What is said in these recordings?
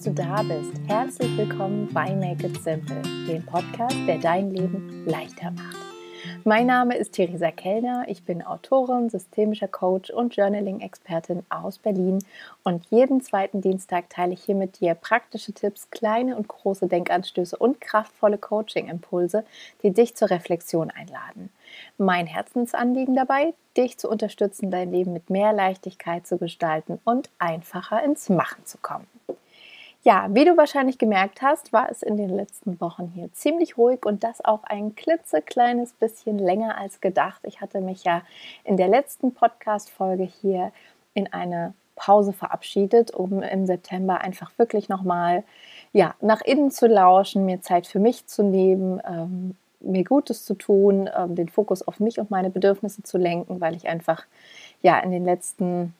dass du da bist. Herzlich willkommen bei Make It Simple, dem Podcast, der dein Leben leichter macht. Mein Name ist Theresa Kellner. Ich bin Autorin, systemischer Coach und Journaling-Expertin aus Berlin. Und jeden zweiten Dienstag teile ich hier mit dir praktische Tipps, kleine und große Denkanstöße und kraftvolle Coaching-Impulse, die dich zur Reflexion einladen. Mein Herzensanliegen dabei, dich zu unterstützen, dein Leben mit mehr Leichtigkeit zu gestalten und einfacher ins Machen zu kommen. Ja, wie du wahrscheinlich gemerkt hast, war es in den letzten Wochen hier ziemlich ruhig und das auch ein klitzekleines bisschen länger als gedacht. Ich hatte mich ja in der letzten Podcast-Folge hier in eine Pause verabschiedet, um im September einfach wirklich nochmal ja, nach innen zu lauschen, mir Zeit für mich zu nehmen, ähm, mir Gutes zu tun, ähm, den Fokus auf mich und meine Bedürfnisse zu lenken, weil ich einfach ja in den letzten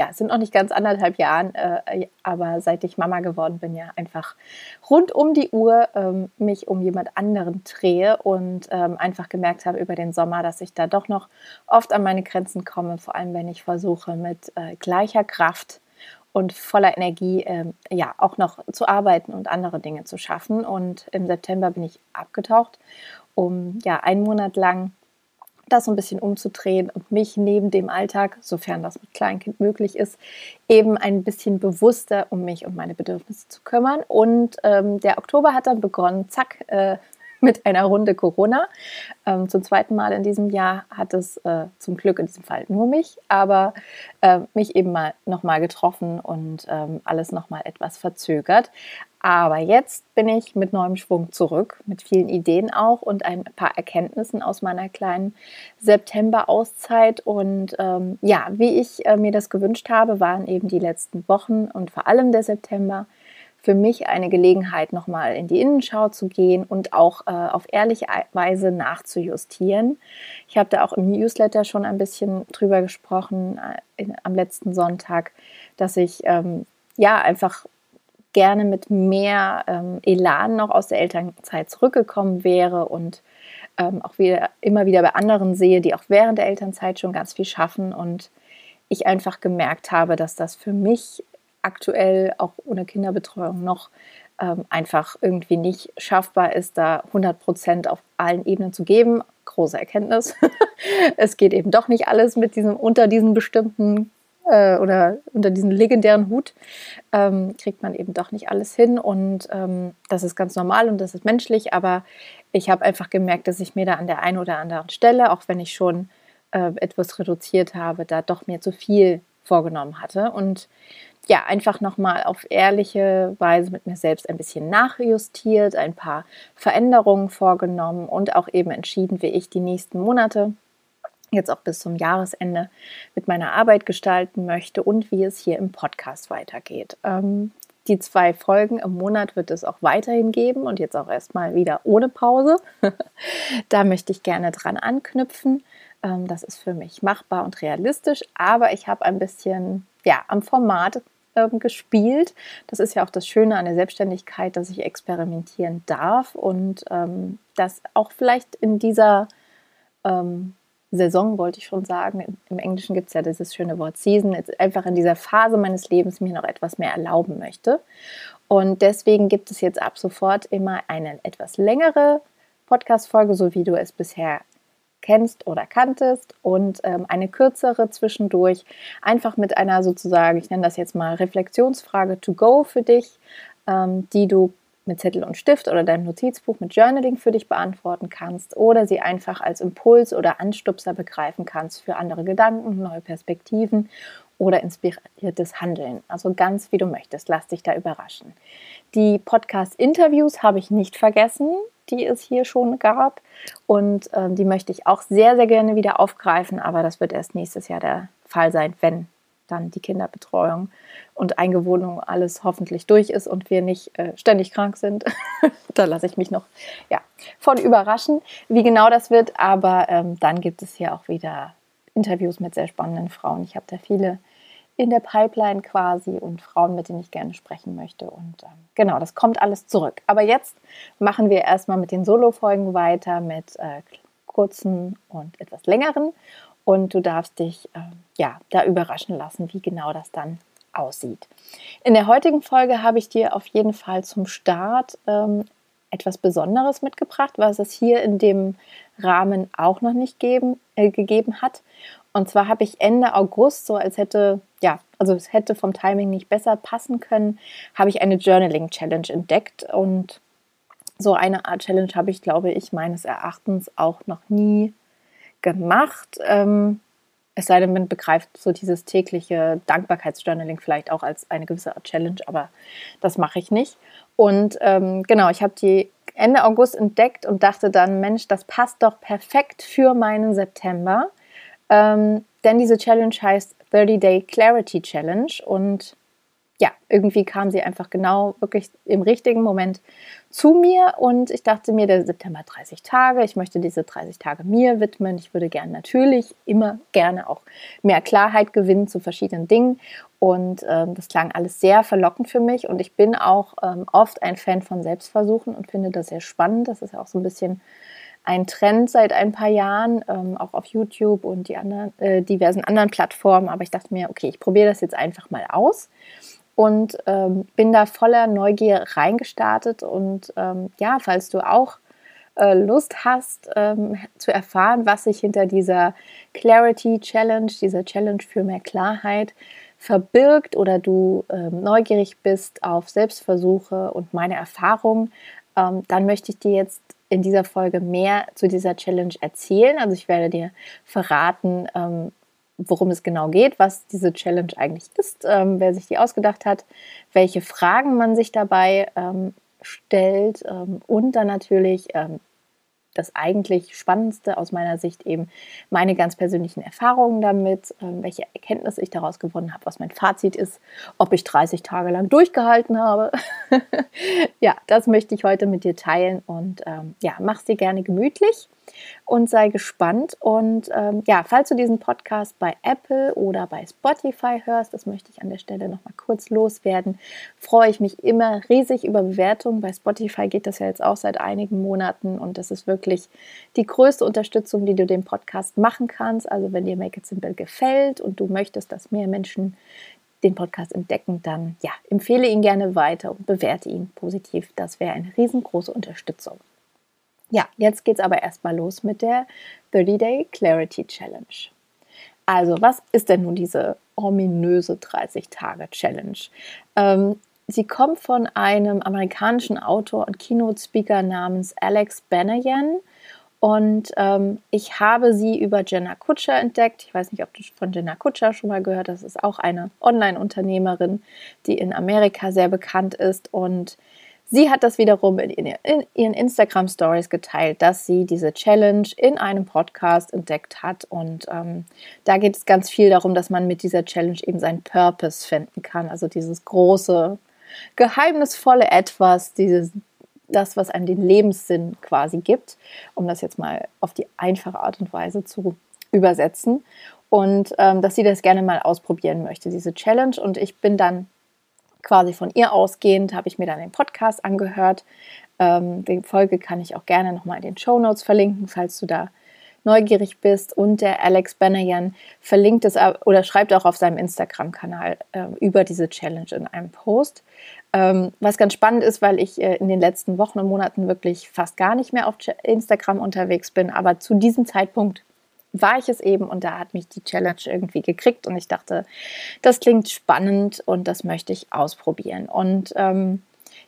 ja, es sind noch nicht ganz anderthalb Jahren, äh, aber seit ich Mama geworden bin, ja einfach rund um die Uhr ähm, mich um jemand anderen drehe und ähm, einfach gemerkt habe über den Sommer, dass ich da doch noch oft an meine Grenzen komme, vor allem wenn ich versuche mit äh, gleicher Kraft und voller Energie ähm, ja auch noch zu arbeiten und andere Dinge zu schaffen. Und im September bin ich abgetaucht, um ja einen Monat lang das so ein bisschen umzudrehen und mich neben dem Alltag, sofern das mit Kleinkind möglich ist, eben ein bisschen bewusster um mich und meine Bedürfnisse zu kümmern. Und ähm, der Oktober hat dann begonnen, zack, äh, mit einer Runde Corona. Ähm, zum zweiten Mal in diesem Jahr hat es äh, zum Glück in diesem Fall nur mich, aber äh, mich eben mal nochmal getroffen und ähm, alles nochmal etwas verzögert. Aber jetzt bin ich mit neuem Schwung zurück, mit vielen Ideen auch und ein paar Erkenntnissen aus meiner kleinen September-Auszeit. Und ähm, ja, wie ich äh, mir das gewünscht habe, waren eben die letzten Wochen und vor allem der September für mich eine Gelegenheit, nochmal in die Innenschau zu gehen und auch äh, auf ehrliche Weise nachzujustieren. Ich habe da auch im Newsletter schon ein bisschen drüber gesprochen äh, in, am letzten Sonntag, dass ich ähm, ja einfach gerne mit mehr ähm, Elan noch aus der Elternzeit zurückgekommen wäre und ähm, auch wieder immer wieder bei anderen sehe, die auch während der Elternzeit schon ganz viel schaffen und ich einfach gemerkt habe, dass das für mich aktuell auch ohne Kinderbetreuung noch ähm, einfach irgendwie nicht schaffbar ist, da 100 Prozent auf allen Ebenen zu geben. Große Erkenntnis. es geht eben doch nicht alles mit diesem unter diesen bestimmten äh, oder unter diesen legendären Hut ähm, kriegt man eben doch nicht alles hin und ähm, das ist ganz normal und das ist menschlich, aber ich habe einfach gemerkt, dass ich mir da an der einen oder anderen Stelle, auch wenn ich schon äh, etwas reduziert habe, da doch mir zu viel vorgenommen hatte und ja, einfach nochmal auf ehrliche Weise mit mir selbst ein bisschen nachjustiert, ein paar Veränderungen vorgenommen und auch eben entschieden, wie ich die nächsten Monate jetzt auch bis zum Jahresende mit meiner Arbeit gestalten möchte und wie es hier im Podcast weitergeht. Ähm, die zwei Folgen im Monat wird es auch weiterhin geben und jetzt auch erstmal wieder ohne Pause. da möchte ich gerne dran anknüpfen. Ähm, das ist für mich machbar und realistisch, aber ich habe ein bisschen ja, am Format ähm, gespielt. Das ist ja auch das Schöne an der Selbstständigkeit, dass ich experimentieren darf und ähm, dass auch vielleicht in dieser ähm, Saison, wollte ich schon sagen. Im Englischen gibt es ja dieses schöne Wort Season. Jetzt einfach in dieser Phase meines Lebens mir noch etwas mehr erlauben möchte. Und deswegen gibt es jetzt ab sofort immer eine etwas längere Podcast-Folge, so wie du es bisher kennst oder kanntest und ähm, eine kürzere zwischendurch, einfach mit einer sozusagen, ich nenne das jetzt mal Reflexionsfrage to go für dich, ähm, die du mit Zettel und Stift oder deinem Notizbuch mit Journaling für dich beantworten kannst oder sie einfach als Impuls oder Anstupser begreifen kannst für andere Gedanken, neue Perspektiven oder inspiriertes Handeln. Also ganz wie du möchtest, lass dich da überraschen. Die Podcast-Interviews habe ich nicht vergessen, die es hier schon gab und äh, die möchte ich auch sehr, sehr gerne wieder aufgreifen, aber das wird erst nächstes Jahr der Fall sein, wenn dann die Kinderbetreuung und Eingewohnung alles hoffentlich durch ist und wir nicht äh, ständig krank sind. da lasse ich mich noch ja, von überraschen, wie genau das wird. Aber ähm, dann gibt es hier auch wieder Interviews mit sehr spannenden Frauen. Ich habe da viele in der Pipeline quasi und Frauen, mit denen ich gerne sprechen möchte. Und ähm, genau, das kommt alles zurück. Aber jetzt machen wir erstmal mit den Solo-Folgen weiter, mit äh, kurzen und etwas längeren und du darfst dich äh, ja da überraschen lassen, wie genau das dann aussieht. In der heutigen Folge habe ich dir auf jeden Fall zum Start ähm, etwas Besonderes mitgebracht, was es hier in dem Rahmen auch noch nicht geben, äh, gegeben hat. Und zwar habe ich Ende August, so als hätte, also es hätte vom Timing nicht besser passen können, habe ich eine Journaling Challenge entdeckt. Und so eine Art Challenge habe ich, glaube ich, meines Erachtens auch noch nie gemacht. Ähm, es sei denn, man begreift so dieses tägliche Dankbarkeitsjournaling vielleicht auch als eine gewisse Art Challenge, aber das mache ich nicht. Und ähm, genau, ich habe die Ende August entdeckt und dachte dann, Mensch, das passt doch perfekt für meinen September. Ähm, denn diese Challenge heißt 30 Day Clarity Challenge und ja, irgendwie kam sie einfach genau wirklich im richtigen Moment zu mir und ich dachte mir, der September 30 Tage, ich möchte diese 30 Tage mir widmen. Ich würde gerne natürlich immer gerne auch mehr Klarheit gewinnen zu verschiedenen Dingen und ähm, das klang alles sehr verlockend für mich und ich bin auch ähm, oft ein Fan von Selbstversuchen und finde das sehr spannend. Das ist ja auch so ein bisschen ein Trend seit ein paar Jahren, ähm, auch auf YouTube und die anderen, äh, diversen anderen Plattformen. Aber ich dachte mir, okay, ich probiere das jetzt einfach mal aus und ähm, bin da voller Neugier reingestartet. Und ähm, ja, falls du auch äh, Lust hast ähm, zu erfahren, was sich hinter dieser Clarity Challenge, dieser Challenge für mehr Klarheit verbirgt oder du ähm, neugierig bist auf Selbstversuche und meine Erfahrungen, ähm, dann möchte ich dir jetzt in dieser Folge mehr zu dieser Challenge erzählen. Also ich werde dir verraten, ähm, worum es genau geht, was diese Challenge eigentlich ist, ähm, wer sich die ausgedacht hat, welche Fragen man sich dabei ähm, stellt ähm, und dann natürlich ähm, das eigentlich Spannendste aus meiner Sicht eben meine ganz persönlichen Erfahrungen damit, ähm, welche Erkenntnisse ich daraus gewonnen habe, was mein Fazit ist, ob ich 30 Tage lang durchgehalten habe. ja, das möchte ich heute mit dir teilen und ähm, ja, mach sie gerne gemütlich und sei gespannt. Und ähm, ja, falls du diesen Podcast bei Apple oder bei Spotify hörst, das möchte ich an der Stelle nochmal kurz loswerden, freue ich mich immer riesig über Bewertungen. Bei Spotify geht das ja jetzt auch seit einigen Monaten und das ist wirklich die größte Unterstützung, die du dem Podcast machen kannst. Also wenn dir Make It Simple gefällt und du möchtest, dass mehr Menschen den Podcast entdecken, dann ja, empfehle ihn gerne weiter und bewerte ihn positiv. Das wäre eine riesengroße Unterstützung. Ja, jetzt geht es aber erstmal los mit der 30-Day Clarity Challenge. Also, was ist denn nun diese ominöse 30-Tage-Challenge? Ähm, sie kommt von einem amerikanischen Autor und Keynote-Speaker namens Alex Banayan. Und ähm, ich habe sie über Jenna Kutscher entdeckt. Ich weiß nicht, ob du von Jenna Kutscher schon mal gehört hast. Das ist auch eine Online-Unternehmerin, die in Amerika sehr bekannt ist. Und Sie hat das wiederum in, ihren Instagram Stories geteilt, dass sie diese Challenge in einem Podcast entdeckt hat. Und ähm, da geht es ganz viel darum, dass man mit dieser Challenge eben seinen Purpose finden kann. Also dieses große, geheimnisvolle Etwas, dieses, das, was einem den Lebenssinn quasi gibt, um das jetzt mal auf die einfache Art und Weise zu übersetzen. Und ähm, dass sie das gerne mal ausprobieren möchte, diese Challenge. Und ich bin dann quasi von ihr ausgehend habe ich mir dann den Podcast angehört. Ähm, die Folge kann ich auch gerne nochmal in den Show Notes verlinken, falls du da neugierig bist. Und der Alex Benayan verlinkt es oder schreibt auch auf seinem Instagram-Kanal äh, über diese Challenge in einem Post. Ähm, was ganz spannend ist, weil ich äh, in den letzten Wochen und Monaten wirklich fast gar nicht mehr auf Instagram unterwegs bin, aber zu diesem Zeitpunkt war ich es eben und da hat mich die Challenge irgendwie gekriegt und ich dachte, das klingt spannend und das möchte ich ausprobieren. Und ähm,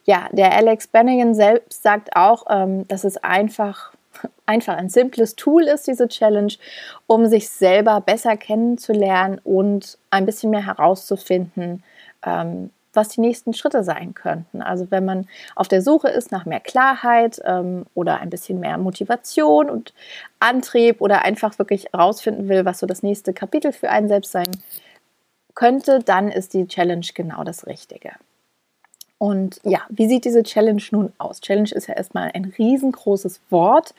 ja, der Alex Bennigan selbst sagt auch, ähm, dass es einfach, einfach ein simples Tool ist, diese Challenge, um sich selber besser kennenzulernen und ein bisschen mehr herauszufinden, ähm, was die nächsten Schritte sein könnten. Also wenn man auf der Suche ist nach mehr Klarheit ähm, oder ein bisschen mehr Motivation und Antrieb oder einfach wirklich herausfinden will, was so das nächste Kapitel für einen selbst sein könnte, dann ist die Challenge genau das Richtige. Und ja, wie sieht diese Challenge nun aus? Challenge ist ja erstmal ein riesengroßes Wort,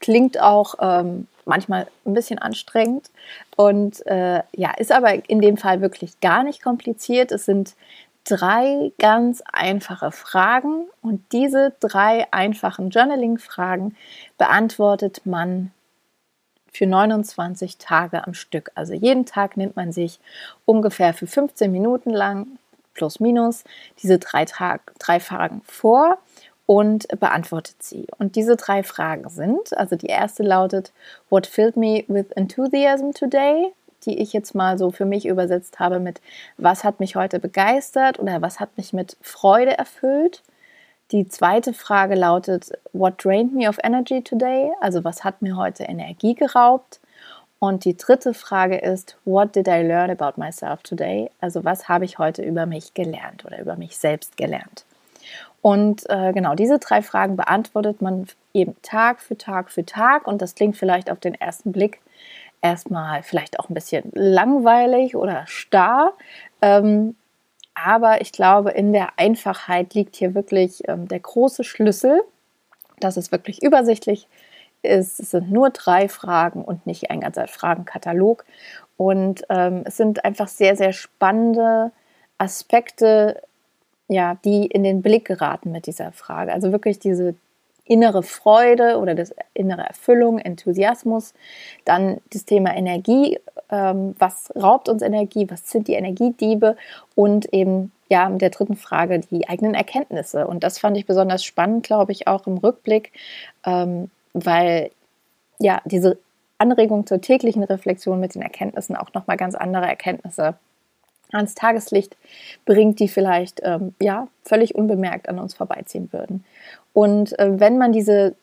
klingt auch ähm, manchmal ein bisschen anstrengend und äh, ja, ist aber in dem Fall wirklich gar nicht kompliziert. Es sind drei ganz einfache Fragen und diese drei einfachen Journaling-Fragen beantwortet man für 29 Tage am Stück. Also jeden Tag nimmt man sich ungefähr für 15 Minuten lang, plus minus, diese drei, Tag, drei Fragen vor und beantwortet sie. Und diese drei Fragen sind, also die erste lautet, What filled me with enthusiasm today? Die ich jetzt mal so für mich übersetzt habe mit, was hat mich heute begeistert oder was hat mich mit Freude erfüllt? Die zweite Frage lautet, What drained me of energy today? Also was hat mir heute Energie geraubt? Und die dritte Frage ist, What did I learn about myself today? Also was habe ich heute über mich gelernt oder über mich selbst gelernt? Und äh, genau diese drei Fragen beantwortet man eben Tag für Tag für Tag. Und das klingt vielleicht auf den ersten Blick erstmal vielleicht auch ein bisschen langweilig oder starr. Ähm, aber ich glaube, in der Einfachheit liegt hier wirklich ähm, der große Schlüssel, dass es wirklich übersichtlich ist. Es sind nur drei Fragen und nicht ein ganzer Fragenkatalog. Und ähm, es sind einfach sehr, sehr spannende Aspekte ja, die in den Blick geraten mit dieser Frage. Also wirklich diese innere Freude oder das innere Erfüllung, Enthusiasmus, dann das Thema Energie, ähm, was raubt uns Energie, was sind die Energiediebe und eben ja mit der dritten Frage die eigenen Erkenntnisse. Und das fand ich besonders spannend, glaube ich, auch im Rückblick, ähm, weil ja diese Anregung zur täglichen Reflexion mit den Erkenntnissen auch nochmal ganz andere Erkenntnisse ans Tageslicht bringt, die vielleicht ähm, ja völlig unbemerkt an uns vorbeiziehen würden. Und äh, wenn man diese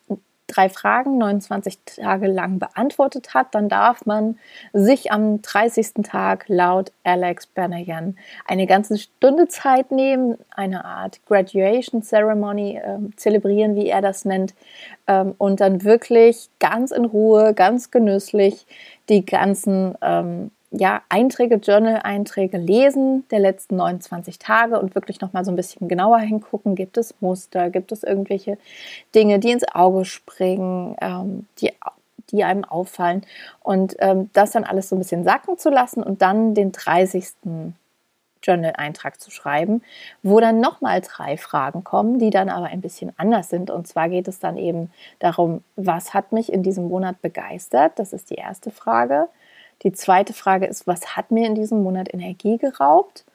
drei Fragen 29 Tage lang beantwortet hat, dann darf man sich am 30. Tag laut Alex Bernayan eine ganze Stunde Zeit nehmen, eine Art Graduation Ceremony äh, zelebrieren, wie er das nennt, ähm, und dann wirklich ganz in Ruhe, ganz genüsslich die ganzen ähm, ja, Einträge, Journal-Einträge lesen der letzten 29 Tage und wirklich nochmal so ein bisschen genauer hingucken. Gibt es Muster? Gibt es irgendwelche Dinge, die ins Auge springen, ähm, die, die einem auffallen? Und ähm, das dann alles so ein bisschen sacken zu lassen und dann den 30. Journal-Eintrag zu schreiben, wo dann nochmal drei Fragen kommen, die dann aber ein bisschen anders sind. Und zwar geht es dann eben darum, was hat mich in diesem Monat begeistert? Das ist die erste Frage. Die zweite Frage ist, was hat mir in diesem Monat Energie geraubt?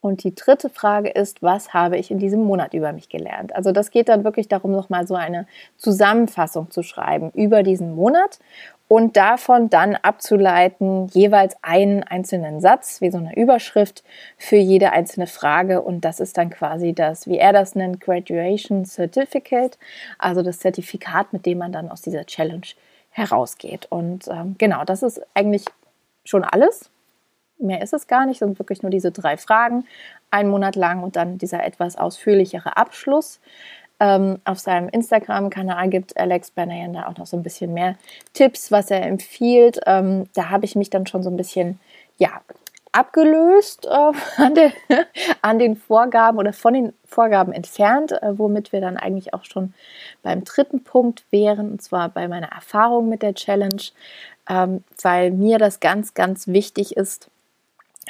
Und die dritte Frage ist, was habe ich in diesem Monat über mich gelernt? Also das geht dann wirklich darum, nochmal so eine Zusammenfassung zu schreiben über diesen Monat und davon dann abzuleiten jeweils einen einzelnen Satz, wie so eine Überschrift für jede einzelne Frage. Und das ist dann quasi das, wie er das nennt, Graduation Certificate, also das Zertifikat, mit dem man dann aus dieser Challenge herausgeht. Und ähm, genau, das ist eigentlich schon alles. Mehr ist es gar nicht, sind wirklich nur diese drei Fragen, einen Monat lang und dann dieser etwas ausführlichere Abschluss. Ähm, auf seinem Instagram-Kanal gibt Alex Banayan da auch noch so ein bisschen mehr Tipps, was er empfiehlt. Ähm, da habe ich mich dann schon so ein bisschen, ja, abgelöst äh, an, der, an, den Vorgaben oder von den Vorgaben entfernt, äh, womit wir dann eigentlich auch schon beim dritten Punkt wären, und zwar bei meiner Erfahrung mit der Challenge ähm, weil mir das ganz, ganz wichtig ist,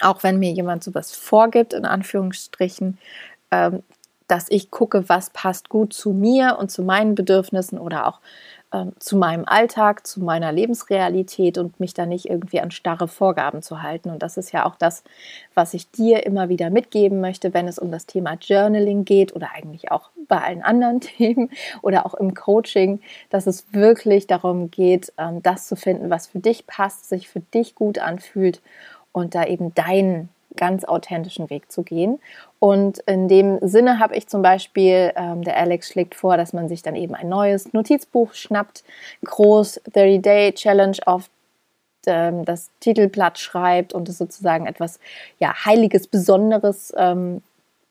auch wenn mir jemand sowas vorgibt, in Anführungsstrichen, ähm, dass ich gucke, was passt gut zu mir und zu meinen Bedürfnissen oder auch ähm, zu meinem Alltag, zu meiner Lebensrealität und mich da nicht irgendwie an starre Vorgaben zu halten. Und das ist ja auch das, was ich dir immer wieder mitgeben möchte, wenn es um das Thema Journaling geht oder eigentlich auch bei allen anderen Themen oder auch im Coaching, dass es wirklich darum geht, ähm, das zu finden, was für dich passt, sich für dich gut anfühlt und da eben deinen ganz authentischen Weg zu gehen. Und in dem Sinne habe ich zum Beispiel, ähm, der Alex schlägt vor, dass man sich dann eben ein neues Notizbuch schnappt, groß 30-Day Challenge auf ähm, das Titelblatt schreibt und es sozusagen etwas ja, Heiliges, Besonderes ähm,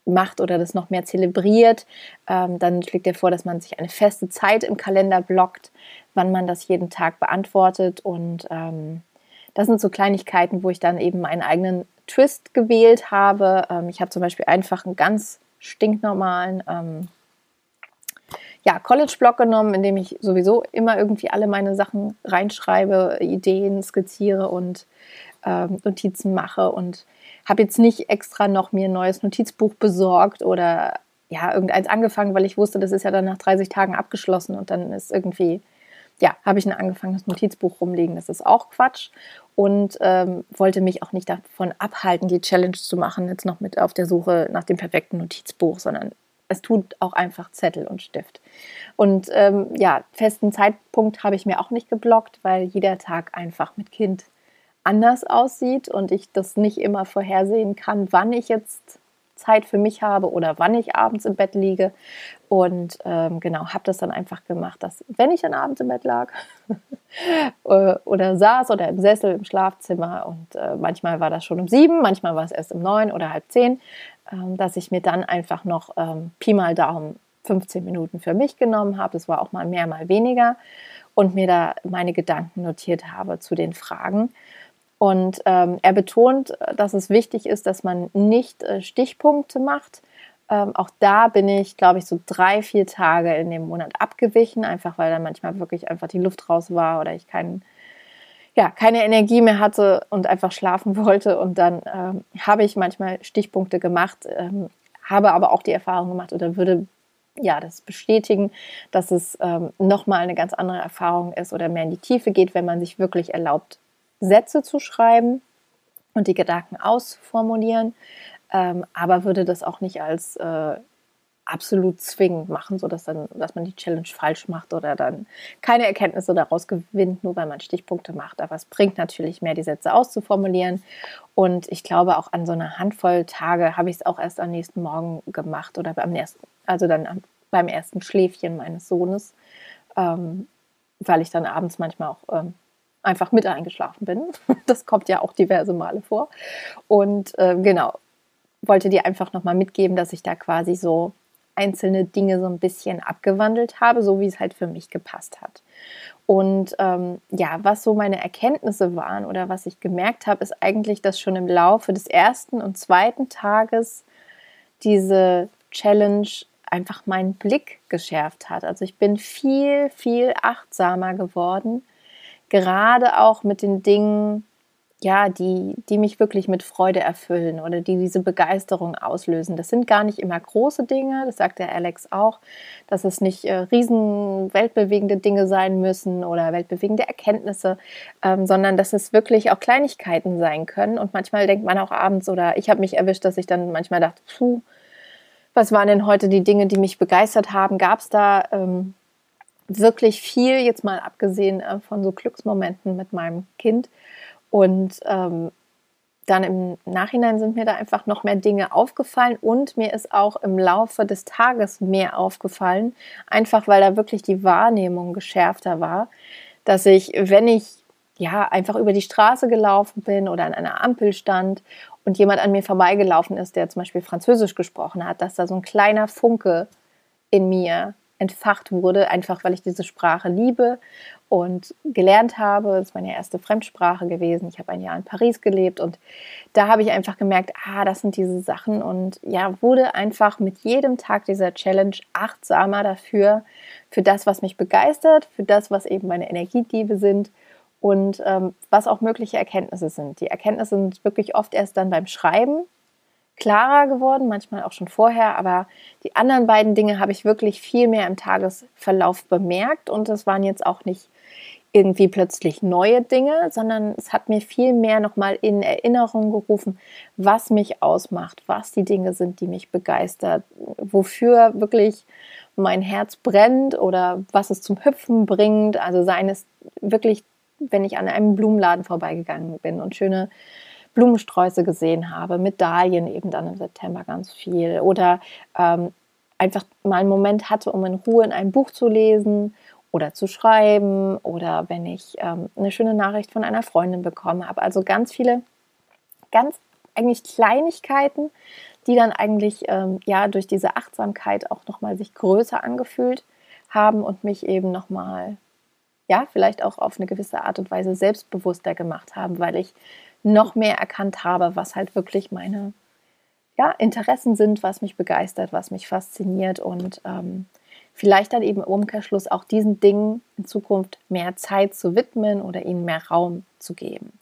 macht oder das noch mehr zelebriert. Ähm, dann schlägt er vor, dass man sich eine feste Zeit im Kalender blockt, wann man das jeden Tag beantwortet. Und ähm, das sind so Kleinigkeiten, wo ich dann eben meinen eigenen Twist gewählt habe. Ähm, ich habe zum Beispiel einfach einen ganz stinknormalen ähm, ja, College-Blog genommen, in dem ich sowieso immer irgendwie alle meine Sachen reinschreibe, Ideen skizziere und ähm, Notizen mache und habe jetzt nicht extra noch mir ein neues Notizbuch besorgt oder ja, irgendeins angefangen, weil ich wusste, das ist ja dann nach 30 Tagen abgeschlossen und dann ist irgendwie ja, habe ich ein angefangenes Notizbuch rumliegen. Das ist auch Quatsch. Und ähm, wollte mich auch nicht davon abhalten, die Challenge zu machen, jetzt noch mit auf der Suche nach dem perfekten Notizbuch, sondern es tut auch einfach Zettel und Stift. Und ähm, ja, festen Zeitpunkt habe ich mir auch nicht geblockt, weil jeder Tag einfach mit Kind anders aussieht und ich das nicht immer vorhersehen kann, wann ich jetzt Zeit für mich habe oder wann ich abends im Bett liege. Und ähm, genau, habe das dann einfach gemacht, dass wenn ich dann abends im Bett lag äh, oder saß oder im Sessel im Schlafzimmer und äh, manchmal war das schon um sieben, manchmal war es erst um neun oder halb zehn, ähm, dass ich mir dann einfach noch ähm, Pi mal Daumen 15 Minuten für mich genommen habe. Es war auch mal mehr, mal weniger und mir da meine Gedanken notiert habe zu den Fragen. Und ähm, er betont, dass es wichtig ist, dass man nicht äh, Stichpunkte macht. Ähm, auch da bin ich, glaube ich, so drei, vier Tage in dem Monat abgewichen, einfach weil da manchmal wirklich einfach die Luft raus war oder ich keinen, ja, keine Energie mehr hatte und einfach schlafen wollte. Und dann ähm, habe ich manchmal Stichpunkte gemacht, ähm, habe aber auch die Erfahrung gemacht oder würde ja, das bestätigen, dass es ähm, nochmal eine ganz andere Erfahrung ist oder mehr in die Tiefe geht, wenn man sich wirklich erlaubt, Sätze zu schreiben und die Gedanken ausformulieren, ähm, aber würde das auch nicht als äh, absolut zwingend machen, sodass dann, dass man die Challenge falsch macht oder dann keine Erkenntnisse daraus gewinnt, nur weil man Stichpunkte macht. Aber es bringt natürlich mehr, die Sätze auszuformulieren. Und ich glaube, auch an so einer Handvoll Tage habe ich es auch erst am nächsten Morgen gemacht oder beim ersten, also dann am, beim ersten Schläfchen meines Sohnes, ähm, weil ich dann abends manchmal auch ähm, einfach mit eingeschlafen bin. Das kommt ja auch diverse Male vor. Und äh, genau, wollte dir einfach nochmal mitgeben, dass ich da quasi so einzelne Dinge so ein bisschen abgewandelt habe, so wie es halt für mich gepasst hat. Und ähm, ja, was so meine Erkenntnisse waren oder was ich gemerkt habe, ist eigentlich, dass schon im Laufe des ersten und zweiten Tages diese Challenge einfach meinen Blick geschärft hat. Also ich bin viel, viel achtsamer geworden gerade auch mit den Dingen, ja, die, die mich wirklich mit Freude erfüllen oder die diese Begeisterung auslösen. Das sind gar nicht immer große Dinge, das sagt der Alex auch, dass es nicht äh, riesen weltbewegende Dinge sein müssen oder weltbewegende Erkenntnisse, ähm, sondern dass es wirklich auch Kleinigkeiten sein können. Und manchmal denkt man auch abends oder ich habe mich erwischt, dass ich dann manchmal dachte, puh, was waren denn heute die Dinge, die mich begeistert haben? Gab es da ähm, wirklich viel, jetzt mal abgesehen äh, von so Glücksmomenten mit meinem Kind. Und ähm, dann im Nachhinein sind mir da einfach noch mehr Dinge aufgefallen und mir ist auch im Laufe des Tages mehr aufgefallen, einfach weil da wirklich die Wahrnehmung geschärfter war, dass ich, wenn ich ja einfach über die Straße gelaufen bin oder an einer Ampel stand und jemand an mir vorbeigelaufen ist, der zum Beispiel Französisch gesprochen hat, dass da so ein kleiner Funke in mir entfacht wurde, einfach weil ich diese Sprache liebe und gelernt habe. Das ist meine erste Fremdsprache gewesen. Ich habe ein Jahr in Paris gelebt und da habe ich einfach gemerkt, ah, das sind diese Sachen und ja, wurde einfach mit jedem Tag dieser Challenge achtsamer dafür, für das, was mich begeistert, für das, was eben meine Energiediebe sind und ähm, was auch mögliche Erkenntnisse sind. Die Erkenntnisse sind wirklich oft erst dann beim Schreiben, klarer geworden, manchmal auch schon vorher, aber die anderen beiden Dinge habe ich wirklich viel mehr im Tagesverlauf bemerkt und es waren jetzt auch nicht irgendwie plötzlich neue Dinge, sondern es hat mir viel mehr nochmal in Erinnerung gerufen, was mich ausmacht, was die Dinge sind, die mich begeistert, wofür wirklich mein Herz brennt oder was es zum Hüpfen bringt. Also seien es wirklich, wenn ich an einem Blumenladen vorbeigegangen bin und schöne Blumensträuße gesehen habe, Medaillen eben dann im September ganz viel oder ähm, einfach mal einen Moment hatte, um in Ruhe in einem Buch zu lesen oder zu schreiben oder wenn ich ähm, eine schöne Nachricht von einer Freundin bekommen habe. Also ganz viele, ganz eigentlich Kleinigkeiten, die dann eigentlich ähm, ja durch diese Achtsamkeit auch nochmal sich größer angefühlt haben und mich eben nochmal ja, vielleicht auch auf eine gewisse Art und Weise selbstbewusster gemacht haben, weil ich noch mehr erkannt habe, was halt wirklich meine ja, Interessen sind, was mich begeistert, was mich fasziniert und ähm, vielleicht dann eben im Umkehrschluss auch diesen Dingen in Zukunft mehr Zeit zu widmen oder ihnen mehr Raum zu geben.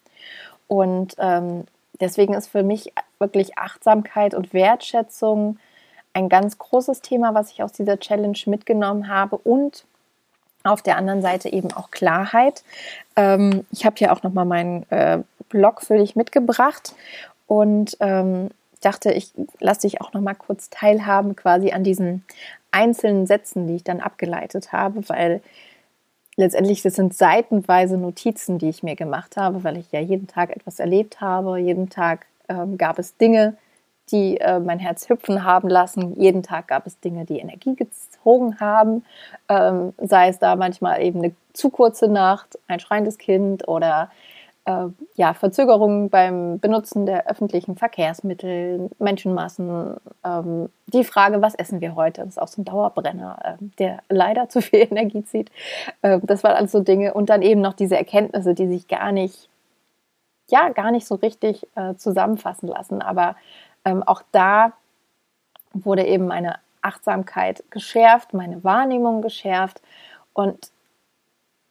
Und ähm, deswegen ist für mich wirklich Achtsamkeit und Wertschätzung ein ganz großes Thema, was ich aus dieser Challenge mitgenommen habe und auf der anderen Seite eben auch Klarheit. Ähm, ich habe hier auch nochmal meinen äh, Blog für dich mitgebracht und ähm, dachte, ich lasse dich auch nochmal kurz teilhaben quasi an diesen einzelnen Sätzen, die ich dann abgeleitet habe, weil letztendlich das sind seitenweise Notizen, die ich mir gemacht habe, weil ich ja jeden Tag etwas erlebt habe. Jeden Tag ähm, gab es Dinge, die äh, mein Herz hüpfen haben lassen. Jeden Tag gab es Dinge, die Energie gezogen haben. Ähm, sei es da manchmal eben eine zu kurze Nacht, ein schreiendes Kind oder äh, ja, Verzögerungen beim Benutzen der öffentlichen Verkehrsmittel, Menschenmassen, ähm, die Frage, was essen wir heute, das ist auch so ein Dauerbrenner, äh, der leider zu viel Energie zieht. Äh, das waren alles so Dinge. Und dann eben noch diese Erkenntnisse, die sich gar nicht, ja, gar nicht so richtig äh, zusammenfassen lassen. Aber ähm, auch da wurde eben meine Achtsamkeit geschärft, meine Wahrnehmung geschärft. Und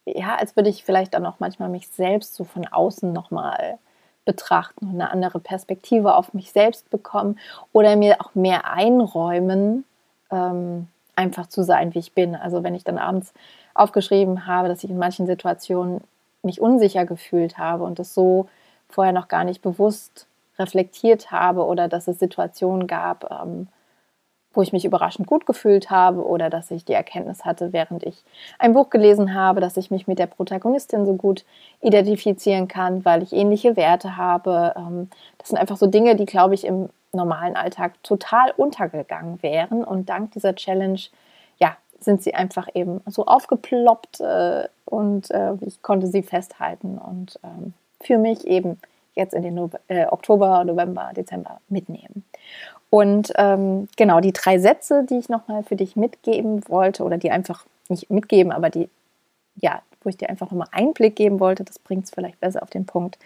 ja, als würde ich vielleicht dann auch manchmal mich selbst so von außen nochmal betrachten und eine andere Perspektive auf mich selbst bekommen oder mir auch mehr einräumen, ähm, einfach zu sein, wie ich bin. Also wenn ich dann abends aufgeschrieben habe, dass ich in manchen Situationen mich unsicher gefühlt habe und das so vorher noch gar nicht bewusst reflektiert habe oder dass es Situationen gab, ähm, wo ich mich überraschend gut gefühlt habe oder dass ich die Erkenntnis hatte, während ich ein Buch gelesen habe, dass ich mich mit der Protagonistin so gut identifizieren kann, weil ich ähnliche Werte habe. Ähm, das sind einfach so Dinge, die, glaube ich, im normalen Alltag total untergegangen wären. Und dank dieser Challenge, ja, sind sie einfach eben so aufgeploppt äh, und äh, ich konnte sie festhalten und ähm, für mich eben jetzt in den äh, Oktober, November, Dezember mitnehmen. Und ähm, genau, die drei Sätze, die ich nochmal für dich mitgeben wollte, oder die einfach nicht mitgeben, aber die, ja, wo ich dir einfach nochmal Einblick geben wollte, das bringt es vielleicht besser auf den Punkt,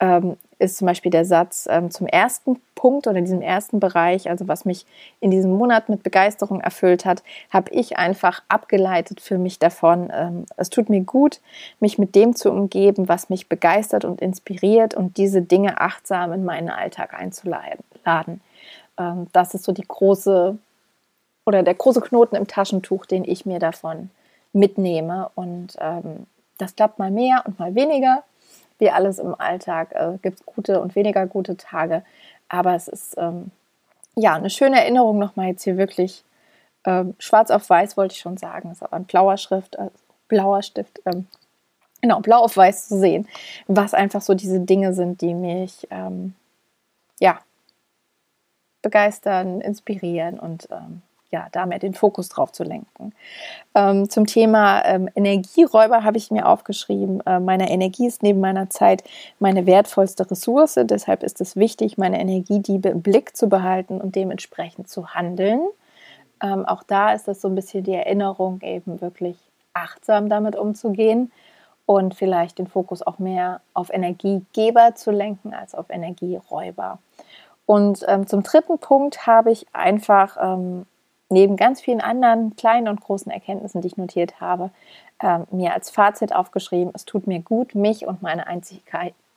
ähm, ist zum Beispiel der Satz ähm, zum ersten Punkt oder diesem ersten Bereich, also was mich in diesem Monat mit Begeisterung erfüllt hat, habe ich einfach abgeleitet für mich davon. Ähm, es tut mir gut, mich mit dem zu umgeben, was mich begeistert und inspiriert und diese Dinge achtsam in meinen Alltag einzuladen. Ähm, das ist so die große oder der große Knoten im Taschentuch, den ich mir davon mitnehme. Und ähm, das klappt mal mehr und mal weniger. Wie alles im Alltag äh, gibt es gute und weniger gute Tage. Aber es ist ähm, ja eine schöne Erinnerung nochmal jetzt hier wirklich ähm, schwarz auf weiß, wollte ich schon sagen. Ist aber ein blauer Schrift, äh, blauer Stift. Ähm, genau, blau auf weiß zu sehen, was einfach so diese Dinge sind, die mich ähm, ja begeistern, inspirieren und ähm, ja, da mehr den Fokus drauf zu lenken. Ähm, zum Thema ähm, Energieräuber habe ich mir aufgeschrieben, äh, meine Energie ist neben meiner Zeit meine wertvollste Ressource. Deshalb ist es wichtig, meine Energiediebe im Blick zu behalten und dementsprechend zu handeln. Ähm, auch da ist das so ein bisschen die Erinnerung, eben wirklich achtsam damit umzugehen und vielleicht den Fokus auch mehr auf Energiegeber zu lenken als auf Energieräuber. Und ähm, zum dritten Punkt habe ich einfach ähm, neben ganz vielen anderen kleinen und großen Erkenntnissen, die ich notiert habe, ähm, mir als Fazit aufgeschrieben, es tut mir gut, mich und meine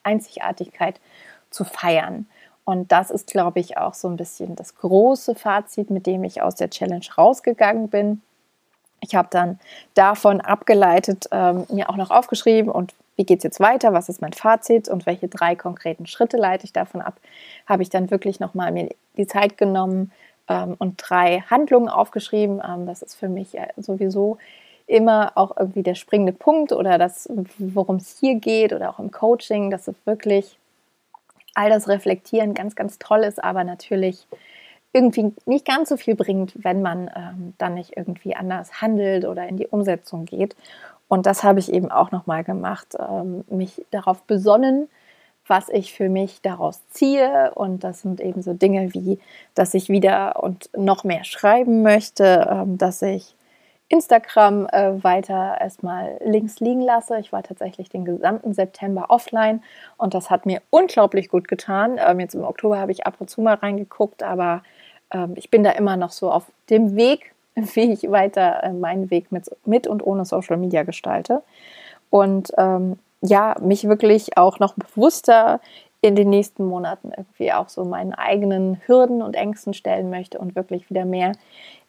Einzigartigkeit zu feiern. Und das ist, glaube ich, auch so ein bisschen das große Fazit, mit dem ich aus der Challenge rausgegangen bin. Ich habe dann davon abgeleitet, ähm, mir auch noch aufgeschrieben und wie geht es jetzt weiter, was ist mein Fazit und welche drei konkreten Schritte leite ich davon ab, habe ich dann wirklich nochmal mir die Zeit genommen ähm, und drei Handlungen aufgeschrieben. Ähm, das ist für mich äh, sowieso immer auch irgendwie der springende Punkt oder das, worum es hier geht oder auch im Coaching, dass es wirklich all das Reflektieren ganz, ganz toll ist, aber natürlich irgendwie nicht ganz so viel bringt, wenn man ähm, dann nicht irgendwie anders handelt oder in die Umsetzung geht. Und das habe ich eben auch nochmal gemacht, ähm, mich darauf besonnen, was ich für mich daraus ziehe. Und das sind eben so Dinge wie, dass ich wieder und noch mehr schreiben möchte, ähm, dass ich Instagram äh, weiter erstmal links liegen lasse. Ich war tatsächlich den gesamten September offline und das hat mir unglaublich gut getan. Ähm, jetzt im Oktober habe ich ab und zu mal reingeguckt, aber ich bin da immer noch so auf dem Weg, wie ich weiter äh, meinen Weg mit, mit und ohne Social Media gestalte. Und ähm, ja, mich wirklich auch noch bewusster in den nächsten Monaten irgendwie auch so meinen eigenen Hürden und Ängsten stellen möchte und wirklich wieder mehr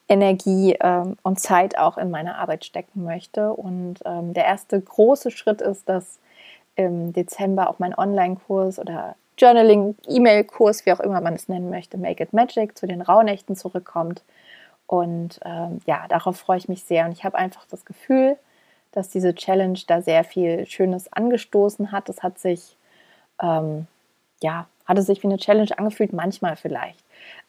Energie ähm, und Zeit auch in meine Arbeit stecken möchte. Und ähm, der erste große Schritt ist, dass im Dezember auch mein Online-Kurs oder Journaling, E-Mail-Kurs, wie auch immer man es nennen möchte, Make It Magic zu den Rauhnächten zurückkommt. Und ähm, ja, darauf freue ich mich sehr. Und ich habe einfach das Gefühl, dass diese Challenge da sehr viel Schönes angestoßen hat. Es hat sich, ähm, ja, hat es sich wie eine Challenge angefühlt, manchmal vielleicht.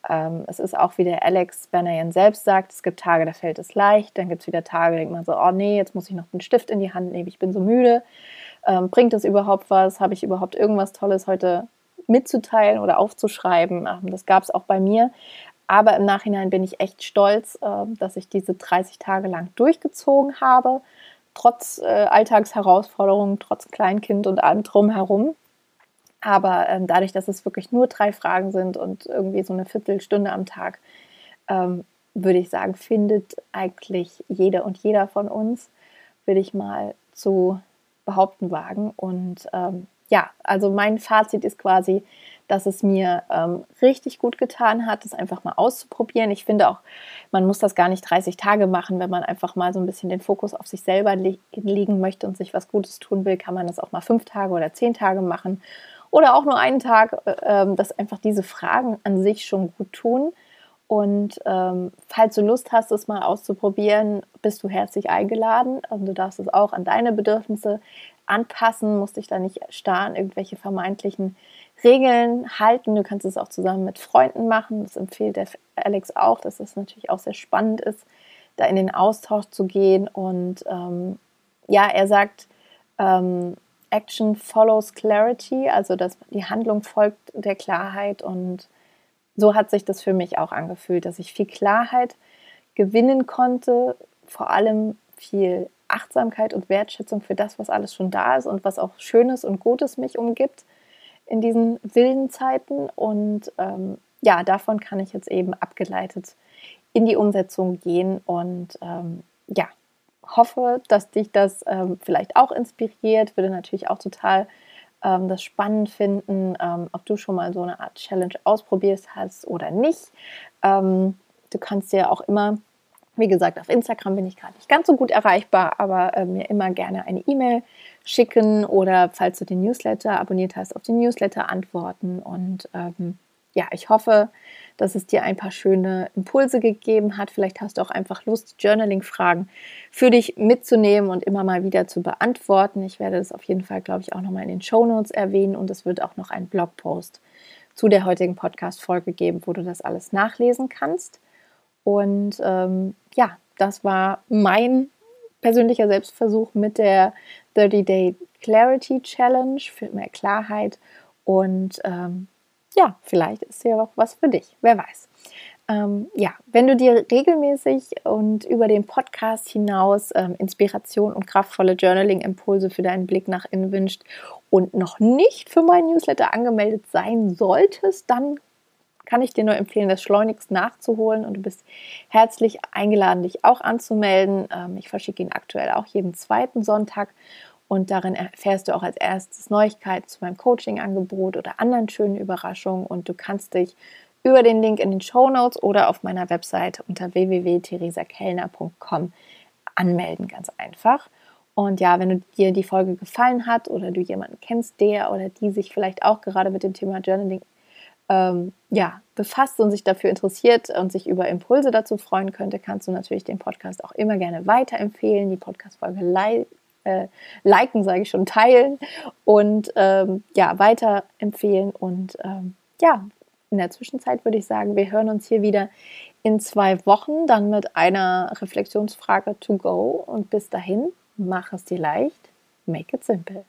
Ähm, es ist auch, wie der Alex Banayan selbst sagt, es gibt Tage, da fällt es leicht, dann gibt es wieder Tage, da denkt man so, oh nee, jetzt muss ich noch den Stift in die Hand nehmen, ich bin so müde. Ähm, bringt es überhaupt was? Habe ich überhaupt irgendwas Tolles heute mitzuteilen oder aufzuschreiben? Ähm, das gab es auch bei mir. Aber im Nachhinein bin ich echt stolz, äh, dass ich diese 30 Tage lang durchgezogen habe, trotz äh, Alltagsherausforderungen, trotz Kleinkind und allem drumherum. Aber ähm, dadurch, dass es wirklich nur drei Fragen sind und irgendwie so eine Viertelstunde am Tag, ähm, würde ich sagen, findet eigentlich jede und jeder von uns, würde ich mal zu behaupten wagen. Und ähm, ja, also mein Fazit ist quasi, dass es mir ähm, richtig gut getan hat, das einfach mal auszuprobieren. Ich finde auch, man muss das gar nicht 30 Tage machen, wenn man einfach mal so ein bisschen den Fokus auf sich selber le legen möchte und sich was Gutes tun will, kann man das auch mal fünf Tage oder zehn Tage machen oder auch nur einen Tag, äh, ähm, dass einfach diese Fragen an sich schon gut tun. Und ähm, falls du Lust hast, es mal auszuprobieren, bist du herzlich eingeladen. Also du darfst es auch an deine Bedürfnisse anpassen, musst dich da nicht starr an irgendwelche vermeintlichen Regeln halten. Du kannst es auch zusammen mit Freunden machen. Das empfiehlt der Alex auch, dass es natürlich auch sehr spannend ist, da in den Austausch zu gehen. Und ähm, ja, er sagt, ähm, Action follows clarity, also dass die Handlung folgt der Klarheit und so hat sich das für mich auch angefühlt, dass ich viel Klarheit gewinnen konnte, vor allem viel Achtsamkeit und Wertschätzung für das, was alles schon da ist und was auch Schönes und Gutes mich umgibt in diesen wilden Zeiten. Und ähm, ja, davon kann ich jetzt eben abgeleitet in die Umsetzung gehen und ähm, ja, hoffe, dass dich das ähm, vielleicht auch inspiriert. Würde natürlich auch total ähm, das spannend finden, ähm, ob du schon mal so eine Art Challenge ausprobiert hast oder nicht. Ähm, du kannst dir auch immer, wie gesagt, auf Instagram bin ich gerade nicht ganz so gut erreichbar, aber äh, mir immer gerne eine E-Mail schicken oder falls du den Newsletter abonniert hast, auf den Newsletter antworten. Und ähm, ja, ich hoffe, dass es dir ein paar schöne Impulse gegeben hat. Vielleicht hast du auch einfach Lust, Journaling-Fragen für dich mitzunehmen und immer mal wieder zu beantworten. Ich werde das auf jeden Fall, glaube ich, auch nochmal in den Show Notes erwähnen und es wird auch noch einen Blogpost zu der heutigen Podcast-Folge geben, wo du das alles nachlesen kannst. Und ähm, ja, das war mein persönlicher Selbstversuch mit der 30-Day Clarity Challenge für mehr Klarheit. Und ähm, ja, vielleicht ist hier auch was für dich, wer weiß. Ähm, ja, wenn du dir regelmäßig und über den Podcast hinaus ähm, Inspiration und kraftvolle Journaling-Impulse für deinen Blick nach innen wünscht und noch nicht für meinen Newsletter angemeldet sein solltest, dann kann ich dir nur empfehlen, das schleunigst nachzuholen und du bist herzlich eingeladen, dich auch anzumelden. Ähm, ich verschicke ihn aktuell auch jeden zweiten Sonntag und darin erfährst du auch als erstes Neuigkeiten zu meinem Coaching-Angebot oder anderen schönen Überraschungen. Und du kannst dich über den Link in den Show Notes oder auf meiner Webseite unter www.theresakellner.com anmelden, ganz einfach. Und ja, wenn dir die Folge gefallen hat oder du jemanden kennst, der oder die sich vielleicht auch gerade mit dem Thema Journaling ähm, ja, befasst und sich dafür interessiert und sich über Impulse dazu freuen könnte, kannst du natürlich den Podcast auch immer gerne weiterempfehlen, die Podcast-Folge äh, liken, sage ich schon, teilen und ähm, ja, weiterempfehlen. Und ähm, ja, in der Zwischenzeit würde ich sagen, wir hören uns hier wieder in zwei Wochen, dann mit einer Reflexionsfrage to go. Und bis dahin, mach es dir leicht, make it simple.